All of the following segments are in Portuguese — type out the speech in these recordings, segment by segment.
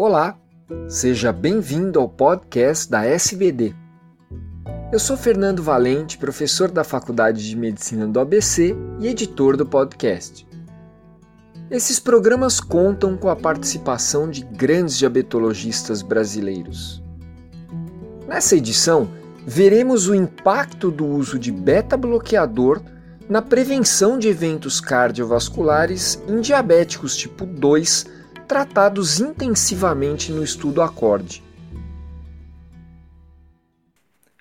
Olá, seja bem-vindo ao podcast da SBD. Eu sou Fernando Valente, professor da Faculdade de Medicina do ABC e editor do podcast. Esses programas contam com a participação de grandes diabetologistas brasileiros. Nessa edição, veremos o impacto do uso de beta-bloqueador na prevenção de eventos cardiovasculares em diabéticos tipo 2 tratados intensivamente no estudo Acorde.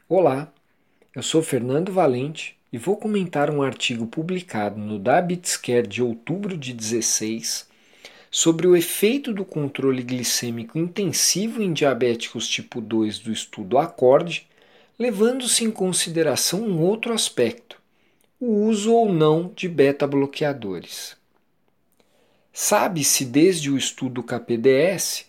Olá, eu sou Fernando Valente e vou comentar um artigo publicado no Diabetescare de outubro de 16 sobre o efeito do controle glicêmico intensivo em diabéticos tipo 2 do estudo Acorde, levando-se em consideração um outro aspecto, o uso ou não de beta-bloqueadores. Sabe-se desde o estudo KPDS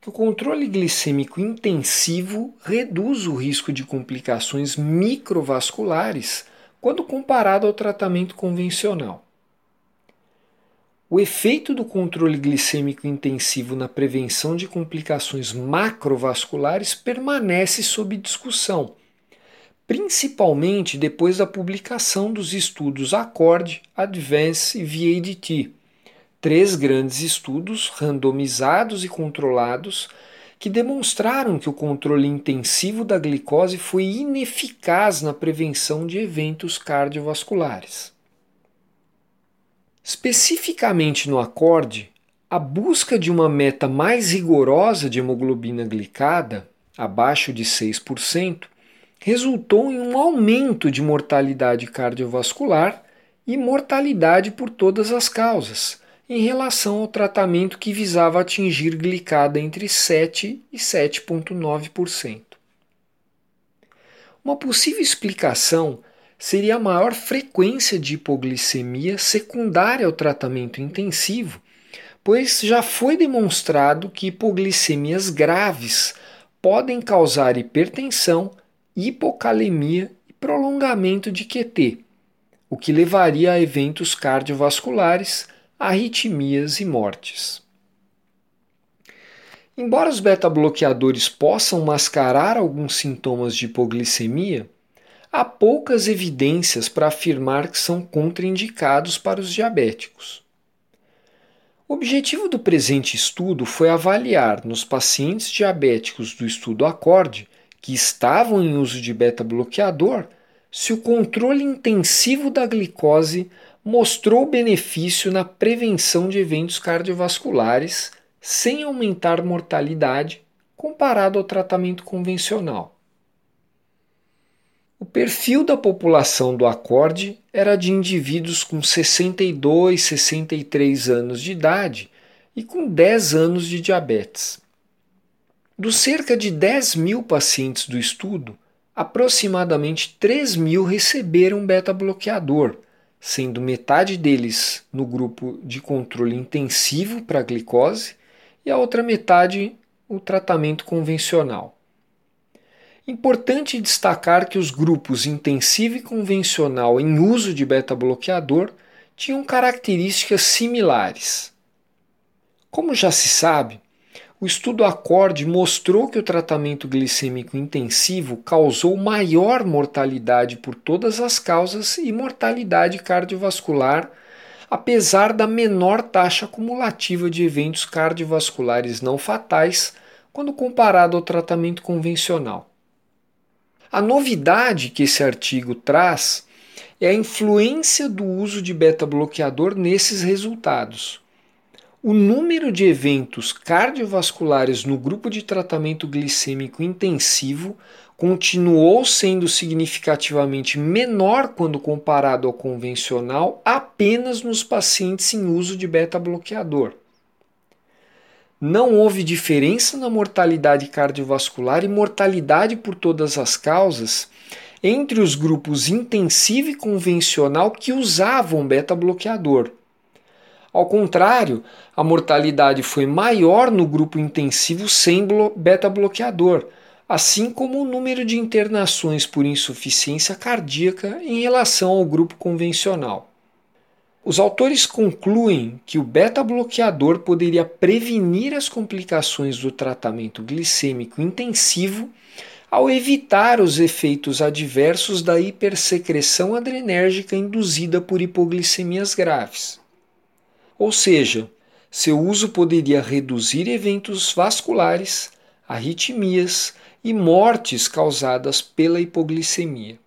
que o controle glicêmico intensivo reduz o risco de complicações microvasculares quando comparado ao tratamento convencional. O efeito do controle glicêmico intensivo na prevenção de complicações macrovasculares permanece sob discussão, principalmente depois da publicação dos estudos ACCORD, ADVANCE e VADT três grandes estudos randomizados e controlados que demonstraram que o controle intensivo da glicose foi ineficaz na prevenção de eventos cardiovasculares. Especificamente no acorde, a busca de uma meta mais rigorosa de hemoglobina glicada, abaixo de 6%, resultou em um aumento de mortalidade cardiovascular e mortalidade por todas as causas, em relação ao tratamento que visava atingir glicada entre 7 e 7,9%. Uma possível explicação seria a maior frequência de hipoglicemia secundária ao tratamento intensivo, pois já foi demonstrado que hipoglicemias graves podem causar hipertensão, hipocalemia e prolongamento de QT, o que levaria a eventos cardiovasculares arritmias e mortes. Embora os beta-bloqueadores possam mascarar alguns sintomas de hipoglicemia, há poucas evidências para afirmar que são contraindicados para os diabéticos. O objetivo do presente estudo foi avaliar nos pacientes diabéticos do estudo ACORDE que estavam em uso de beta-bloqueador se o controle intensivo da glicose mostrou benefício na prevenção de eventos cardiovasculares sem aumentar mortalidade comparado ao tratamento convencional. O perfil da população do acorde era de indivíduos com 62, 63 anos de idade e com 10 anos de diabetes. Dos cerca de 10 mil pacientes do estudo, aproximadamente 3 mil receberam beta-bloqueador sendo metade deles no grupo de controle intensivo para glicose e a outra metade o tratamento convencional. Importante destacar que os grupos intensivo e convencional em uso de beta-bloqueador tinham características similares. Como já se sabe, o estudo Acorde mostrou que o tratamento glicêmico intensivo causou maior mortalidade por todas as causas e mortalidade cardiovascular, apesar da menor taxa acumulativa de eventos cardiovasculares não fatais quando comparado ao tratamento convencional. A novidade que esse artigo traz é a influência do uso de beta-bloqueador nesses resultados o número de eventos cardiovasculares no grupo de tratamento glicêmico intensivo continuou sendo significativamente menor quando comparado ao convencional apenas nos pacientes em uso de beta-bloqueador. Não houve diferença na mortalidade cardiovascular e mortalidade por todas as causas entre os grupos intensivo e convencional que usavam beta-bloqueador ao contrário, a mortalidade foi maior no grupo intensivo sem beta-bloqueador, assim como o número de internações por insuficiência cardíaca em relação ao grupo convencional. Os autores concluem que o beta-bloqueador poderia prevenir as complicações do tratamento glicêmico intensivo ao evitar os efeitos adversos da hipersecreção adrenérgica induzida por hipoglicemias graves. Ou seja, seu uso poderia reduzir eventos vasculares, arritmias e mortes causadas pela hipoglicemia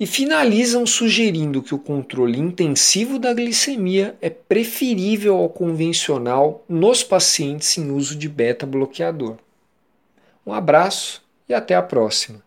e finalizam sugerindo que o controle intensivo da glicemia é preferível ao convencional nos pacientes em uso de beta-bloqueador. Um abraço e até a próxima!